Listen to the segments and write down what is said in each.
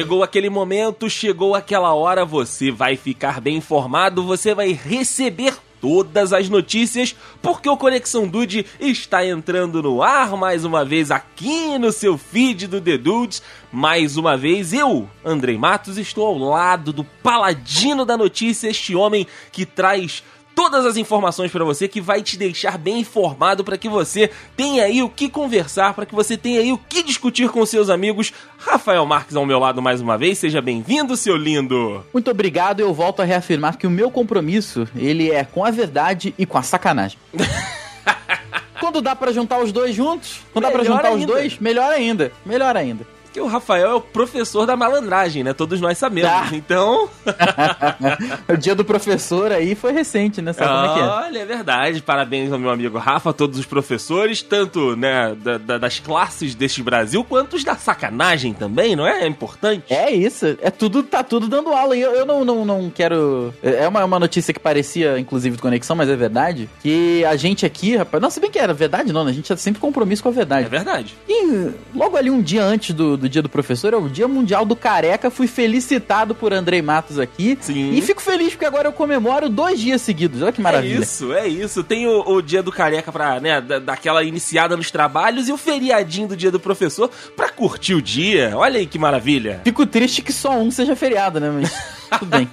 Chegou aquele momento, chegou aquela hora, você vai ficar bem informado, você vai receber todas as notícias, porque o Conexão Dude está entrando no ar mais uma vez aqui no seu feed do The Dudes. Mais uma vez, eu, Andrei Matos, estou ao lado do paladino da notícia, este homem que traz todas as informações para você que vai te deixar bem informado para que você tenha aí o que conversar, para que você tenha aí o que discutir com seus amigos. Rafael Marques ao meu lado mais uma vez, seja bem-vindo, seu lindo. Muito obrigado, eu volto a reafirmar que o meu compromisso, ele é com a verdade e com a sacanagem. Quando dá para juntar os dois juntos, quando melhor dá pra juntar ainda. os dois, melhor ainda, melhor ainda que o Rafael é o professor da malandragem, né? Todos nós sabemos. Ah. Então. o dia do professor aí foi recente, né? Sabe Olha, como é que é? Olha, é verdade. Parabéns ao meu amigo Rafa, a todos os professores, tanto né, da, da, das classes deste Brasil, quanto os da sacanagem também, não é? É importante. É isso. É tudo, tá tudo dando aula. E eu, eu não, não, não quero. É uma, uma notícia que parecia, inclusive, de conexão, mas é verdade. Que a gente aqui, rapaz. Não, se bem que era verdade, não, né? A gente tinha sempre compromisso com a verdade. É verdade. E logo ali um dia antes do, do dia do professor, é o Dia Mundial do Careca. Fui felicitado por Andrei Matos aqui. Sim. E fico feliz porque agora eu comemoro dois dias seguidos. Olha que maravilha. É isso, é isso. Tem o, o Dia do Careca pra, né, daquela iniciada nos trabalhos e o feriadinho do Dia do Professor pra curtir o dia. Olha aí que maravilha. Fico triste que só um seja feriado, né? Mas tudo bem.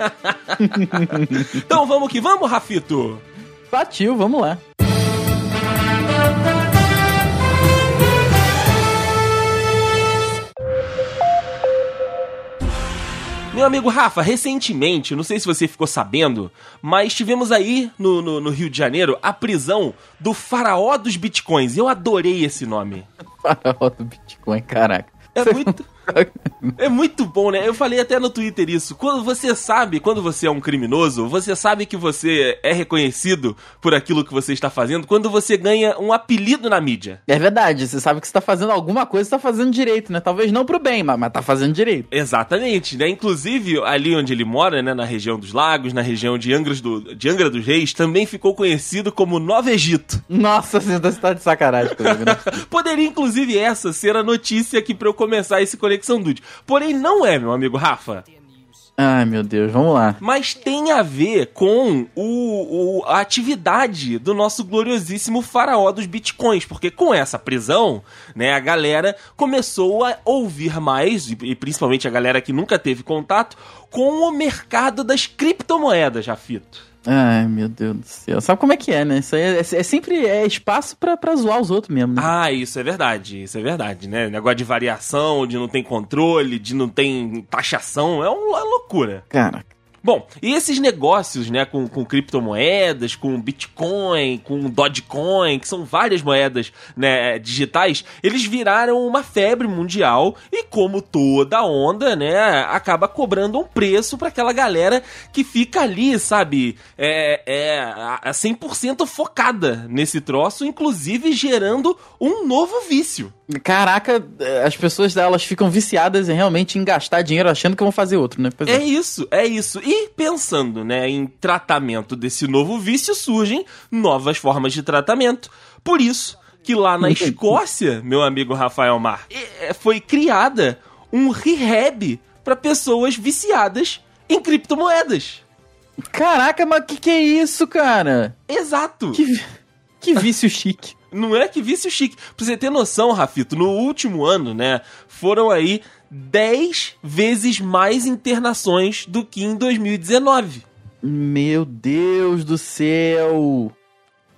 então vamos que vamos, Rafito. Partiu, vamos lá. Meu amigo Rafa, recentemente, não sei se você ficou sabendo, mas tivemos aí no, no, no Rio de Janeiro a prisão do faraó dos bitcoins. Eu adorei esse nome. Faraó do Bitcoin, caraca. É muito. É muito bom, né? Eu falei até no Twitter isso. Quando você sabe, quando você é um criminoso, você sabe que você é reconhecido por aquilo que você está fazendo quando você ganha um apelido na mídia. É verdade, você sabe que você está fazendo alguma coisa, está fazendo direito, né? Talvez não pro bem, mas, mas tá fazendo direito. Exatamente, né? Inclusive, ali onde ele mora, né, na região dos lagos, na região de, Angras do, de Angra dos Reis, também ficou conhecido como Nova Egito. Nossa, você tá de sacanagem comigo, né? Poderia, inclusive, essa ser a notícia aqui para eu começar esse Conexão Dude. Porém, não é, meu amigo Rafa. Ai, meu Deus, vamos lá. Mas tem a ver com o, o, a atividade do nosso gloriosíssimo faraó dos bitcoins, porque com essa prisão, né, a galera começou a ouvir mais, e, e principalmente a galera que nunca teve contato, com o mercado das criptomoedas, Jafito. Ai, meu Deus do céu. Sabe como é que é, né? Isso aí é, é sempre é espaço pra, pra zoar os outros mesmo, né? Ah, isso é verdade. Isso é verdade, né? Negócio de variação, de não tem controle, de não tem taxação. É uma loucura. Cara, Bom, e esses negócios, né, com, com criptomoedas, com Bitcoin, com Dogecoin, que são várias moedas né, digitais, eles viraram uma febre mundial e, como toda onda, né, acaba cobrando um preço para aquela galera que fica ali, sabe, é, é a 100% focada nesse troço, inclusive gerando um novo vício. Caraca, as pessoas elas ficam viciadas em realmente em gastar dinheiro achando que vão fazer outro, né? É. é isso, é isso. E pensando, né, em tratamento desse novo vício, surgem novas formas de tratamento. Por isso que lá na Escócia, meu amigo Rafael Mar, é, foi criada um rehab para pessoas viciadas em criptomoedas. Caraca, mas que que é isso, cara? Exato. Que, que vício chique. Não é que vício chique. Pra você ter noção, Rafito, no último ano, né, foram aí 10 vezes mais internações do que em 2019. Meu Deus do céu!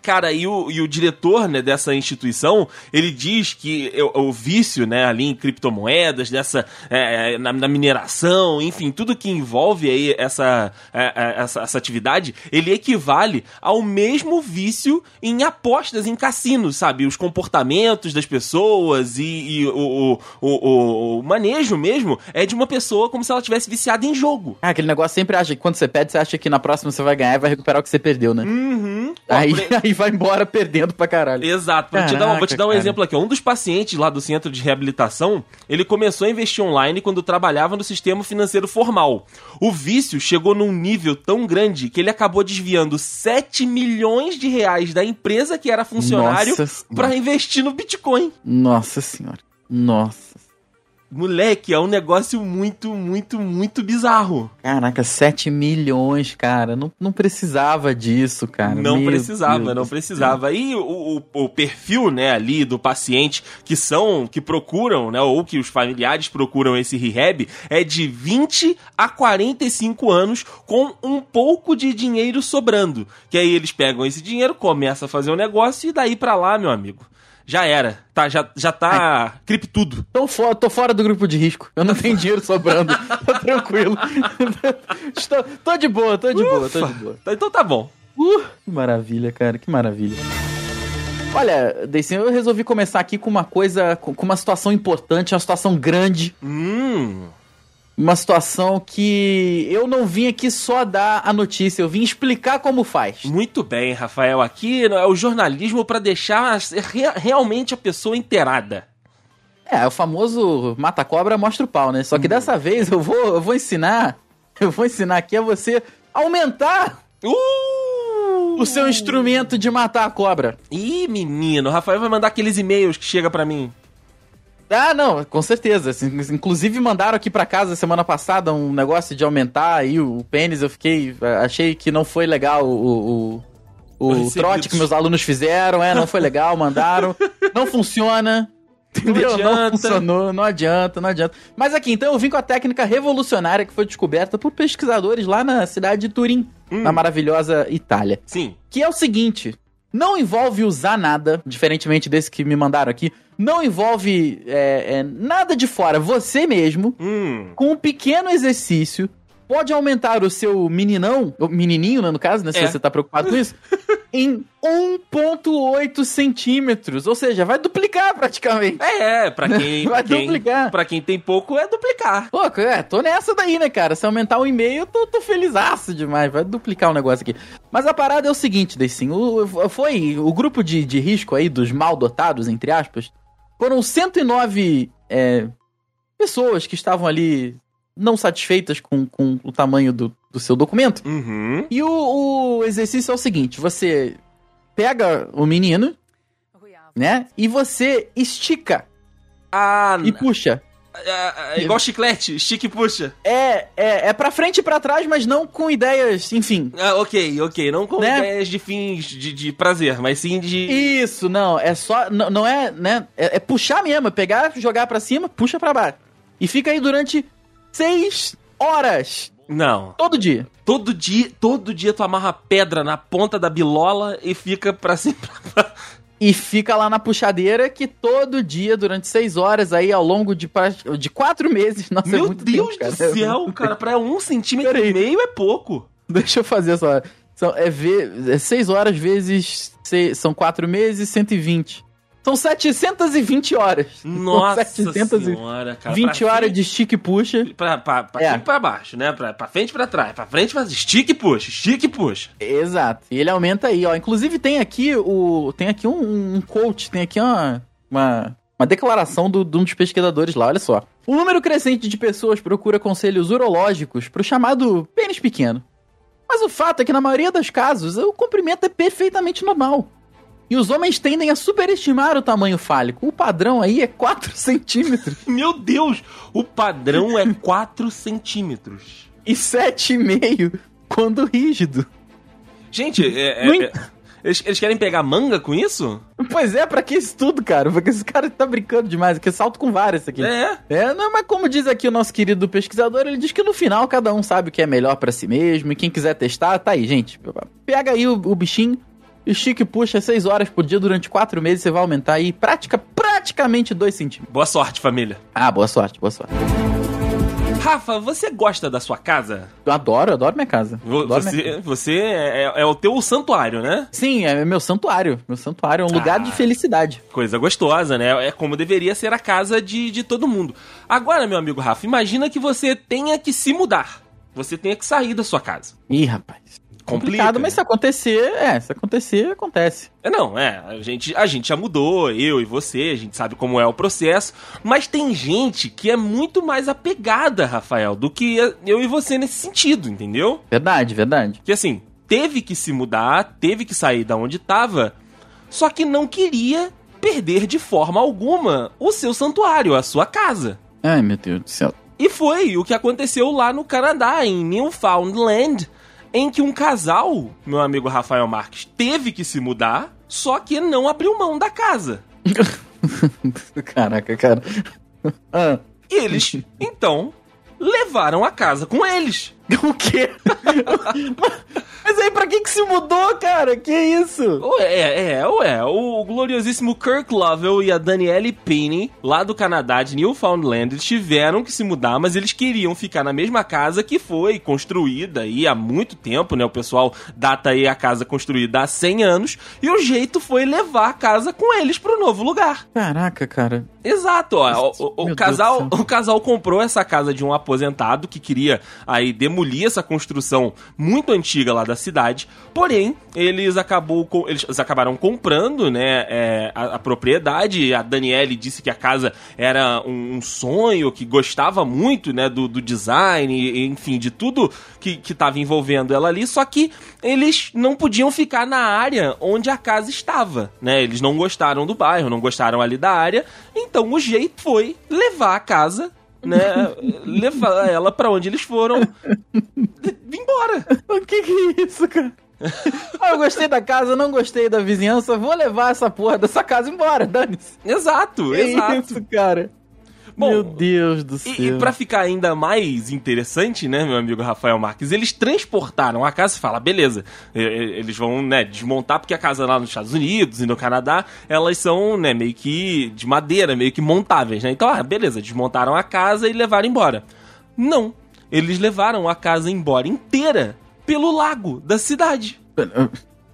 Cara, e o, e o diretor né, dessa instituição, ele diz que o, o vício né, ali em criptomoedas, dessa, é, é, na, na, mineração, enfim, tudo que envolve aí essa, é, é, essa, essa, atividade, ele equivale ao mesmo vício em apostas em cassinos, sabe? Os comportamentos das pessoas e, e o, o, o, manejo mesmo é de uma pessoa como se ela tivesse viciada em jogo. Ah, aquele negócio sempre acha que quando você perde, você acha que na próxima você vai ganhar e vai recuperar o que você perdeu, né? Uhum. Aí, aí vai embora perdendo pra caralho. Exato. Caraca, te dar, vou te dar um cara. exemplo aqui. Um dos pacientes lá do centro de reabilitação, ele começou a investir online quando trabalhava no sistema financeiro formal. O vício chegou num nível tão grande que ele acabou desviando 7 milhões de reais da empresa que era funcionário para investir no Bitcoin. Nossa senhora. Nossa. Moleque, é um negócio muito, muito, muito bizarro. Caraca, 7 milhões, cara. Não, não precisava disso, cara. Não Meu precisava, Deus não precisava. E o, o, o perfil, né, ali do paciente que são, que procuram, né, ou que os familiares procuram esse rehab é de 20 a 45 anos com um pouco de dinheiro sobrando. Que aí eles pegam esse dinheiro, começam a fazer o um negócio e daí pra lá, meu amigo. Já era. Tá, já, já tá criptudo. Tô, fo tô fora do grupo de risco. Eu não tenho dinheiro sobrando. tô tranquilo. Estou, tô de boa, tô de boa, tô de boa. Então tá bom. Uh, que maravilha, cara, que maravilha. Olha, Deicin, eu resolvi começar aqui com uma coisa, com uma situação importante, uma situação grande. Hum. Uma situação que eu não vim aqui só dar a notícia, eu vim explicar como faz. Muito bem, Rafael. Aqui é o jornalismo para deixar re realmente a pessoa inteirada. É, é o famoso mata-cobra mostra o pau, né? Só que hum. dessa vez eu vou, eu vou ensinar, eu vou ensinar aqui a você aumentar uh! o seu instrumento de matar a cobra. Ih, menino, o Rafael vai mandar aqueles e-mails que chega para mim. Ah, não, com certeza. Inclusive mandaram aqui para casa semana passada um negócio de aumentar aí o pênis. Eu fiquei. Achei que não foi legal o, o, o trote que meus alunos fizeram. É, não foi legal, mandaram. não funciona. Entendeu? Não, não, funcionou, não adianta, não adianta. Mas aqui, então eu vim com a técnica revolucionária que foi descoberta por pesquisadores lá na cidade de Turim, hum. na maravilhosa Itália. Sim. Que é o seguinte: não envolve usar nada, diferentemente desse que me mandaram aqui não envolve é, é, nada de fora, você mesmo, hum. com um pequeno exercício, pode aumentar o seu meninão, o menininho, né, no caso, né, se é. você tá preocupado com isso, em 1.8 centímetros, ou seja, vai duplicar praticamente. É, é pra quem, vai quem, duplicar. Pra quem tem pouco, é duplicar. Pô, é, tô nessa daí, né, cara, se aumentar um e-mail, eu tô, tô felizaço demais, vai duplicar o negócio aqui. Mas a parada é o seguinte, Deicin, o, foi o grupo de, de risco aí dos mal dotados, entre aspas, foram 109 é, pessoas que estavam ali não satisfeitas com, com o tamanho do, do seu documento. Uhum. E o, o, exercício é o seguinte: você pega o menino, né? E você estica. Ah, e puxa. É, é igual chiclete, estica e puxa. É, é, é pra frente e pra trás, mas não com ideias, enfim. Ah, ok, ok. Não com né? ideias de fins de, de, prazer, mas sim de. Isso, não. É só. Não, não é, né? É, é puxar mesmo, é pegar, jogar pra cima, puxa pra baixo. E fica aí durante seis horas. Não. Todo dia. Todo dia, todo dia tu amarra pedra na ponta da bilola e fica pra cima. e fica lá na puxadeira que todo dia, durante seis horas, aí ao longo de, de quatro meses. Nossa, é Meu é Deus tempo, do céu, cara, pra um centímetro e meio é pouco. Deixa eu fazer só. São, é, ve, é seis horas vezes. Seis, são quatro meses, 120. São 720 horas. Nossa 720 senhora, cara. 20 horas frente, de estica e puxa. Pra, pra, pra é. pra baixo, né? Pra, pra frente e pra trás. Pra frente faz estica e puxa, estica e puxa. Exato. E ele aumenta aí, ó. Inclusive tem aqui o... Tem aqui um, um coach, tem aqui uma... uma uma declaração do, de um dos pesquisadores lá, olha só. O número crescente de pessoas procura conselhos urológicos para o chamado pênis pequeno. Mas o fato é que na maioria dos casos o comprimento é perfeitamente normal. E os homens tendem a superestimar o tamanho fálico. O padrão aí é 4 centímetros. Meu Deus! O padrão é 4 centímetros. E 7,5 quando rígido. Gente, é, é, é, eles, eles, querem pegar manga com isso? Pois é, pra que isso tudo, cara? Porque esse cara tá brincando demais. Aqui salto com vários aqui. É? É, não, mas como diz aqui o nosso querido pesquisador, ele diz que no final cada um sabe o que é melhor para si mesmo. E quem quiser testar, tá aí, gente. Pega aí o, o bichinho, estica e puxa 6 horas por dia durante 4 meses, você vai aumentar aí prática, praticamente 2 centímetros. Boa sorte, família. Ah, boa sorte, boa sorte. Rafa, você gosta da sua casa? Eu adoro, eu adoro minha casa. Adoro você, minha casa. você é, é, é, o teu santuário, né? Sim, é meu santuário. Meu santuário é um ah, lugar de felicidade. Coisa gostosa, né? É como deveria ser a casa de, de todo mundo. Agora, meu amigo Rafa, imagina que você tenha que se mudar. Você tenha que sair da sua casa. Ih, rapaz complicado, Complica, mas se acontecer, é, se acontecer, acontece. É, não, é, a gente, a gente já mudou, eu e você, a gente sabe como é o processo, mas tem gente que é muito mais apegada, Rafael, do que eu e você nesse sentido, entendeu? Verdade, verdade. Que assim, teve que se mudar, teve que sair da onde tava, só que não queria perder de forma alguma o seu santuário, a sua casa. Ai, meu Deus do céu. E foi o que aconteceu lá no Canadá, em Newfoundland, em que um casal, meu amigo Rafael Marques, teve que se mudar, só que não abriu mão da casa. Caraca, cara. Ah. E eles, então, levaram a casa com eles. O quê? Mas aí, pra que que se mudou, cara? Que isso? É, é, ué. O gloriosíssimo Kirk Lovell e a Danielle Penny, lá do Canadá, de Newfoundland, eles tiveram que se mudar, mas eles queriam ficar na mesma casa que foi construída aí há muito tempo, né? O pessoal data aí a casa construída há 100 anos, e o jeito foi levar a casa com eles pro novo lugar. Caraca, cara. Exato, ó. O, o, o casal, o casal comprou essa casa de um aposentado que queria aí demolir essa construção muito antiga lá da cidade. Porém, eles, acabou, eles acabaram comprando né, é, a, a, propriedade. A Daniele disse que a casa era um, um sonho, que gostava muito né, do, do design, enfim, de tudo que estava envolvendo ela ali. Só que eles não podiam ficar na área onde a casa estava. Né? Eles não gostaram do bairro, não gostaram ali da área. Então o jeito foi levar a casa né, levar ela para onde eles foram, embora. O que que é isso, cara? ah, eu gostei da casa, não gostei da vizinhança, vou levar essa porra dessa casa embora, dane-se. Exato, que exato. isso, cara. Bom, meu Deus do céu. E, e para ficar ainda mais interessante, né, meu amigo Rafael Marques, eles transportaram a casa e fala, beleza, eles vão, né, desmontar porque a casa lá nos Estados Unidos e no Canadá, elas são, né, meio que de madeira, meio que montáveis, né? Então, ah, beleza, desmontaram a casa e levaram embora. Não, eles levaram a casa embora inteira pelo lago da cidade.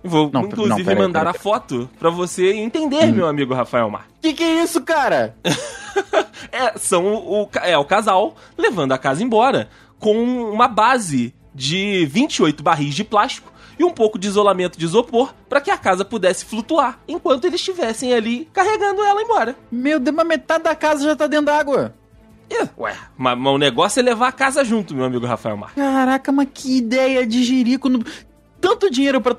Vou, não, inclusive, não, mandar a foto pra você entender, hum. meu amigo Rafael Mar. Que que é isso, cara? é, são o, é o casal levando a casa embora com uma base de 28 barris de plástico e um pouco de isolamento de isopor para que a casa pudesse flutuar enquanto eles estivessem ali carregando ela embora. Meu Deus, mas metade da casa já tá dentro d'água. É, ué, mas, mas, o negócio é levar a casa junto, meu amigo Rafael Mar. Caraca, mas que ideia de jirico. No tanto dinheiro para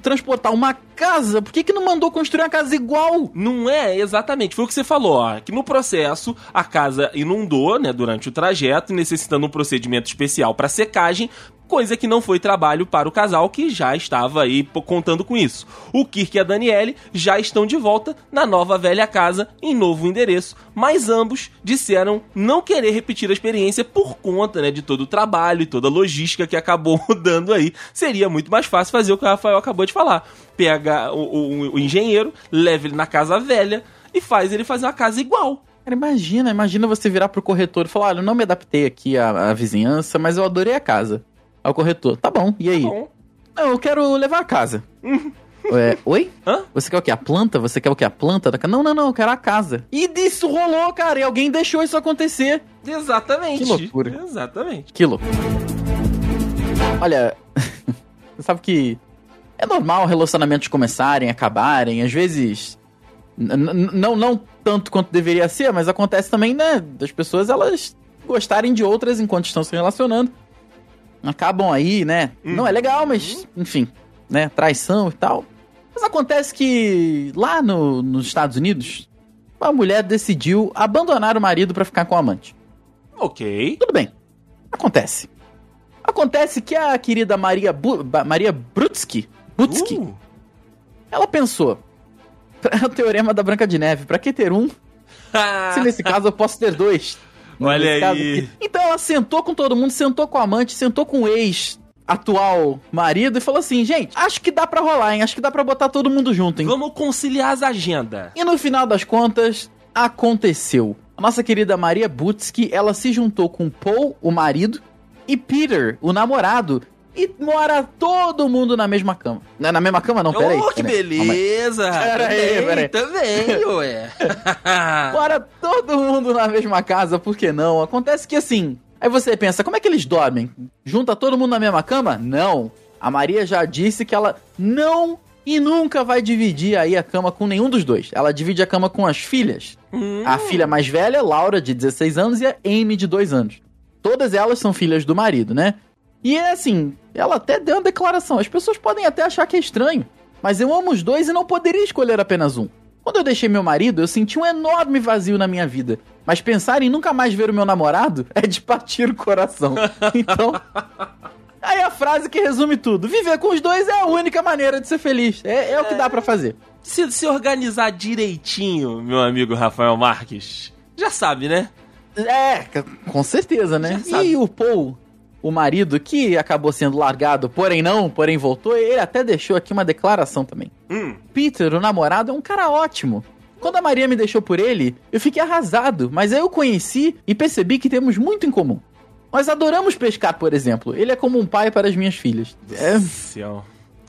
transportar uma casa, por que, que não mandou construir uma casa igual? Não é, exatamente. Foi o que você falou, ó, que no processo a casa inundou, né, durante o trajeto, necessitando um procedimento especial para secagem, coisa que não foi trabalho para o casal que já estava aí contando com isso. O Kirk e a Daniele já estão de volta na nova velha casa em novo endereço, mas ambos disseram não querer repetir a experiência por conta né, de todo o trabalho e toda a logística que acabou dando aí. Seria muito mais fácil fazer o que o Rafael acabou de falar. Pega o, o, o engenheiro, leva ele na casa velha e faz ele fazer uma casa igual. Cara, imagina, imagina você virar pro corretor e falar: olha, eu não me adaptei aqui à, à vizinhança, mas eu adorei a casa. Ao corretor, tá bom, e aí? Tá bom. Não, eu quero levar a casa. É, oi? Hã? Você quer o que? A planta? Você quer o que? A planta da casa? Não, não, não, eu quero a casa. E disso rolou, cara, e alguém deixou isso acontecer. Exatamente. Que loucura. Exatamente. Que loucura. Olha, você sabe que é normal relacionamentos começarem, acabarem, às vezes. Não, não tanto quanto deveria ser, mas acontece também, né? Das pessoas elas gostarem de outras enquanto estão se relacionando acabam aí, né? Uhum. Não é legal, mas, enfim, né? Traição e tal. Mas acontece que lá no, nos Estados Unidos, uma mulher decidiu abandonar o marido para ficar com o amante. Ok. Tudo bem. Acontece. Acontece que a querida Maria, Bu Maria Brutsky, Brutsky uh. ela pensou, é o teorema da Branca de Neve, para que ter um? se nesse caso eu posso ter dois. Olha aí. Então ela sentou com todo mundo, sentou com o amante, sentou com o ex atual marido e falou assim: gente, acho que dá para rolar, hein? Acho que dá para botar todo mundo junto, hein? Vamos conciliar as agendas. E no final das contas, aconteceu. A nossa querida Maria Butsky, ela se juntou com Paul, o marido, e Peter, o namorado, e mora todo mundo na mesma cama. Na, na mesma cama, não, peraí. Oh, que peraí. beleza! Peraí, peraí. Também, ué. mora todo mundo na mesma casa, por que não? Acontece que assim. Aí você pensa, como é que eles dormem? Junta todo mundo na mesma cama? Não. A Maria já disse que ela não e nunca vai dividir aí a cama com nenhum dos dois. Ela divide a cama com as filhas. Hum. A filha mais velha, Laura, de 16 anos, e a Amy, de 2 anos. Todas elas são filhas do marido, né? E é assim, ela até deu uma declaração. As pessoas podem até achar que é estranho, mas eu amo os dois e não poderia escolher apenas um. Quando eu deixei meu marido, eu senti um enorme vazio na minha vida. Mas pensar em nunca mais ver o meu namorado é de partir o coração. Então. Aí a frase que resume tudo: viver com os dois é a única maneira de ser feliz. É, é o que dá para fazer. Se, se organizar direitinho, meu amigo Rafael Marques, já sabe, né? É, com certeza, né? E o Paul, o marido, que acabou sendo largado, porém não, porém voltou, ele até deixou aqui uma declaração também. Hum. Peter, o namorado, é um cara ótimo. Quando a Maria me deixou por ele, eu fiquei arrasado, mas aí eu conheci e percebi que temos muito em comum. Nós adoramos pescar, por exemplo. Ele é como um pai para as minhas filhas. É, Céu.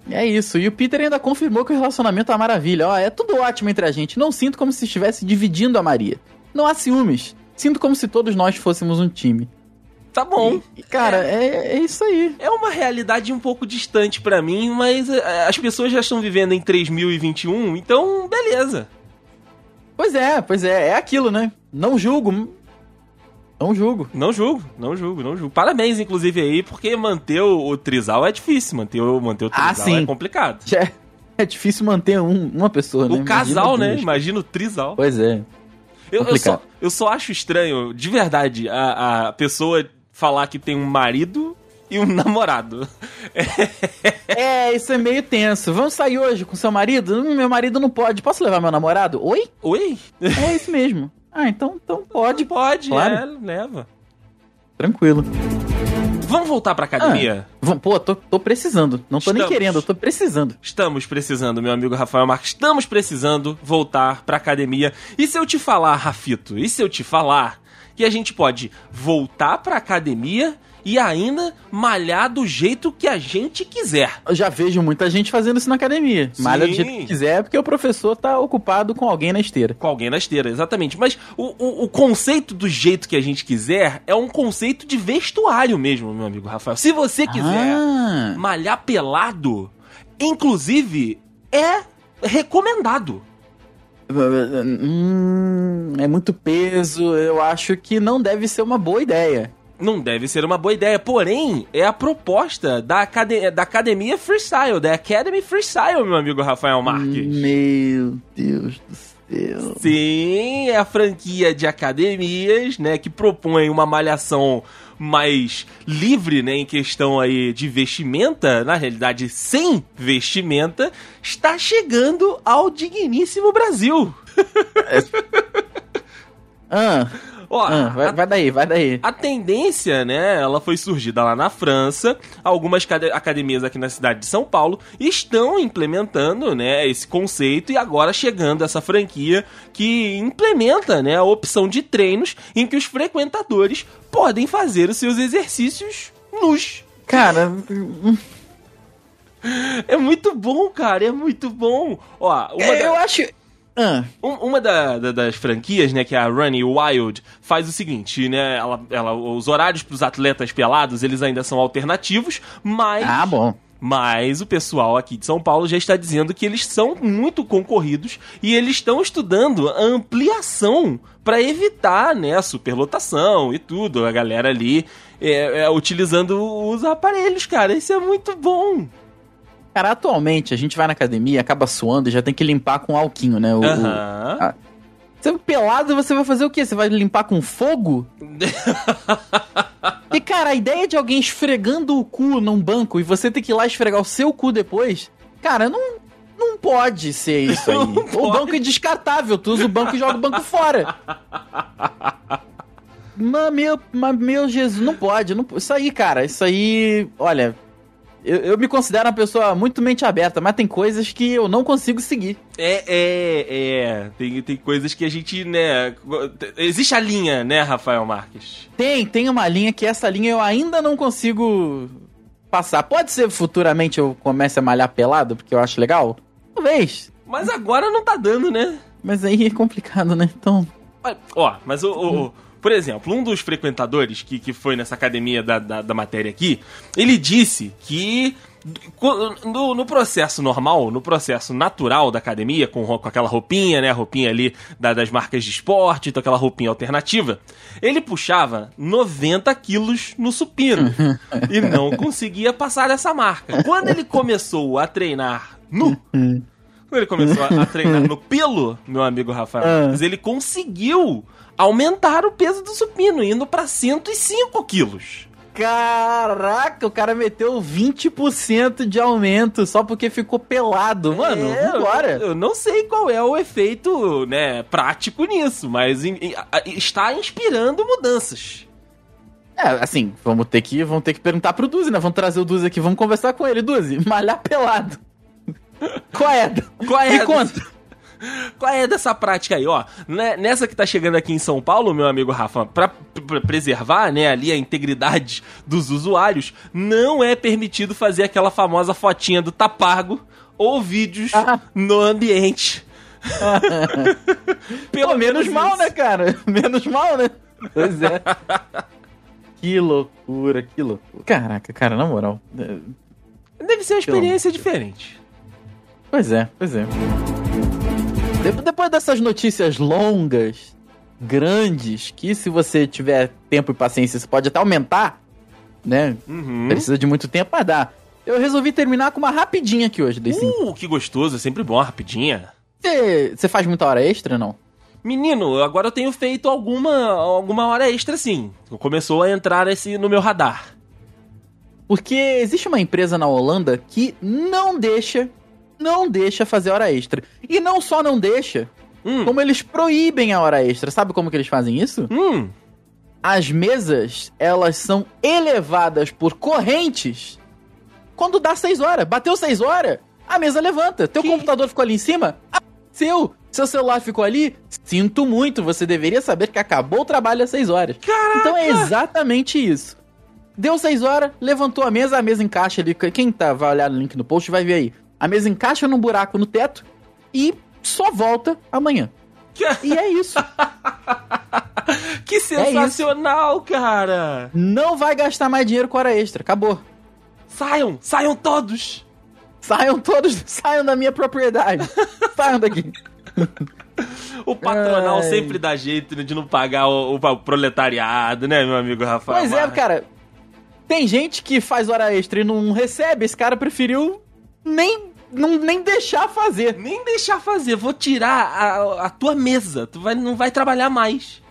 é isso. E o Peter ainda confirmou que o relacionamento é uma maravilha. Ó, é tudo ótimo entre a gente. Não sinto como se estivesse dividindo a Maria. Não há ciúmes. Sinto como se todos nós fôssemos um time. Tá bom. E, cara, é, é isso aí. É uma realidade um pouco distante pra mim, mas é, as pessoas já estão vivendo em 3021, então beleza. Pois é, pois é. É aquilo, né? Não julgo. Não julgo. Não julgo, não julgo, não julgo. Parabéns, inclusive, aí, porque manter o, o trisal é difícil. Manter o, manter o Ah, trisal sim. é complicado. É, é difícil manter um- uma pessoa, né? O casal, Imagina né? Imagina o trisal. Pois é. Eu, eu, só, eu só acho estranho, de verdade, a, a pessoa falar que tem um marido e um namorado. É, isso é meio tenso. Vamos sair hoje com seu marido? Hum, meu marido não pode. Posso levar meu namorado? Oi? Oi? É isso mesmo. Ah, então, então pode. Pode, Claro. é, leva. Tranquilo. Vamos voltar pra academia? Vam- Pô, tô, tô precisando. Não tô nem Estamos. querendo, eu tô precisando. Estamos precisando, meu amigo Rafael Marques, estamos precisando voltar pra academia. E se eu te falar, Rafito, e se eu te falar que a gente pode voltar pra academia e ainda malhar do jeito que a gente quiser? Eu já vejo muita gente fazendo isso na academia. Malha do Sim. jeito que quiser, porque o professor tá ocupado com alguém na esteira. Com alguém na esteira, exatamente. Mas o, o, o conceito do jeito que a gente quiser é um conceito de vestuário mesmo, meu amigo Rafael. Se você quiser Ah, malhar pelado, inclusive, é recomendado. Hum, é muito peso. Eu acho que não deve ser uma boa ideia. Não deve ser uma boa ideia, porém, é a proposta da, acade da Academia Freestyle, da Academy Freestyle, meu amigo Rafael Marques. Meu Deus do céu. Sim, é a franquia de academias, né, que propõe uma malhação mais livre, né, em questão aí de vestimenta, na realidade sem vestimenta, está chegando ao digníssimo Brasil. Ah, Ó, ah, vai, a- vai daí, vai daí. A tendência, né, ela foi surgida lá na França. Algumas cade- academias aqui na cidade de São Paulo estão implementando, né, esse conceito e agora chegando essa franquia que implementa, né, a opção de treinos em que os frequentadores podem fazer os seus exercícios nus. Cara, É muito bom, cara, é muito bom. Ó, uma da- eu acho. Ah, Um- uma da- da- das franquias, né, que é a Running Wild, faz o seguinte, né, ela, ela- os horários para os atletas pelados, eles ainda são alternativos, mas, ah, bom. mas o pessoal aqui de São Paulo já está dizendo que eles são muito concorridos e eles estão estudando a ampliação para evitar, né, a superlotação e tudo, a galera ali é, é, utilizando os aparelhos, cara, isso é muito bom. Cara, atualmente a gente vai na academia, acaba suando e já tem que limpar com alquinho, né? O, o- Aham. ah. Você pelado, você vai fazer o quê? Você vai limpar com fogo? E, cara, a ideia de alguém esfregando o cu num banco e você ter que ir lá esfregar o seu cu depois, cara, não, não pode ser isso aí. O banco é descartável, tu usa o banco e joga o banco fora. Mas meu, mas meu Jesus, não pode. Não, isso aí, cara, isso aí. Olha, eu, eu me considero uma pessoa muito mente aberta, mas tem coisas que eu não consigo seguir. É, é, é. Tem, tem coisas que a gente, né. Existe a linha, né, Rafael Marques? Tem, tem uma linha que essa linha eu ainda não consigo passar. Pode ser futuramente eu comece a malhar pelado, porque eu acho legal? Talvez. Mas agora não tá dando, né? Mas aí é complicado, né? Então. Ó, mas o. o- o- por exemplo, um dos frequentadores que, que foi nessa academia da, da, da matéria aqui, ele disse que no, no processo normal, no processo natural da academia, com, com aquela roupinha, né? A roupinha ali da- das marcas de esporte, então aquela roupinha alternativa, ele puxava 90 quilos no supino e não conseguia passar essa marca. Quando ele começou a treinar nu, Quando ele começou a, a treinar no pelo, meu amigo Rafael, Ah. ele conseguiu aumentar o peso do supino, indo pra 105 quilos. Caraca, o cara meteu 20% de aumento só porque ficou pelado. Mano, É, vambora. Eu, eu não sei qual é o efeito, né, prático nisso, mas em- em- a- está inspirando mudanças. É, assim, vamos ter que, vamos ter que perguntar pro Duzi, né? Vamos trazer o Duzi aqui, vamos conversar com ele. Duzi, malhar pelado. Qual é? Qual é? Me conta. Qual é dessa prática aí, ó? né, Nessa que tá chegando aqui em São Paulo, meu amigo Rafa, pra, pra preservar, né, ali a integridade dos usuários, não é permitido fazer aquela famosa fotinha do tapargo ou vídeos Ah. no ambiente. Pelo menos isso. mal, né, cara? Menos mal, né? Pois é. que loucura, que loucura. Caraca, cara, na moral. Deve ser uma experiência diferente. Pois é, pois é. De- Depois dessas notícias longas, grandes, que se você tiver tempo e paciência, você pode até aumentar, né? Uhum. Precisa de muito tempo, mas dá. Eu resolvi terminar com uma rapidinha aqui hoje, desse. Uh, que gostoso, é sempre bom, rapidinha. Você você faz muita hora extra, não? Menino, agora eu tenho feito alguma, alguma hora extra sim. Começou a entrar esse no meu radar. Porque existe uma empresa na Holanda que não deixa, não deixa fazer hora extra. E não só não deixa, Hum, como eles proíbem a hora extra. Sabe como que eles fazem isso? hum, As mesas, elas são elevadas por correntes quando dá 6 horas. Bateu 6 horas, a mesa levanta. Teu Que- computador ficou ali em cima, seu. Seu celular ficou ali, sinto muito, você deveria saber que acabou o trabalho às 6 horas. Caraca! Então é exatamente isso. Deu 6 horas, levantou a mesa, a mesa encaixa ali. Quem tá, vai olhar no link no post vai ver aí. A mesa encaixa num buraco no teto e só volta amanhã. E é isso. que sensacional, cara! Não vai gastar mais dinheiro com hora extra. Acabou. Saiam, saiam todos! Saiam todos, saiam da minha propriedade. saiam daqui. O patronal Ai. sempre dá jeito de não pagar o, o proletariado, né, meu amigo Rafael? Pois é, cara. Tem gente que faz hora extra e não recebe. Esse cara preferiu nem, não, nem deixar fazer. Nem deixar fazer, vou tirar a, a tua mesa. Tu vai, não vai trabalhar mais.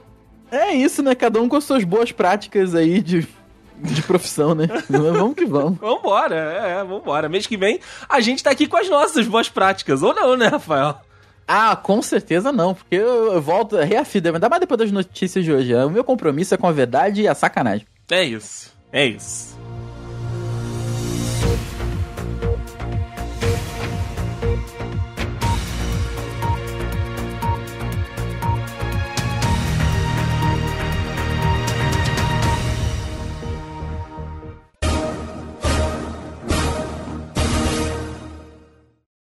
É isso, né? Cada um com as suas boas práticas aí de, de profissão, né? Vamos que vamos. Vambora, é, vambora. Mês que vem a gente tá aqui com as nossas boas práticas, ou não, né, Rafael? Ah, com certeza não, porque eu, eu volto, reafirmo, ainda mais depois das notícias de hoje. O meu compromisso é com a verdade e a sacanagem. É isso, é isso.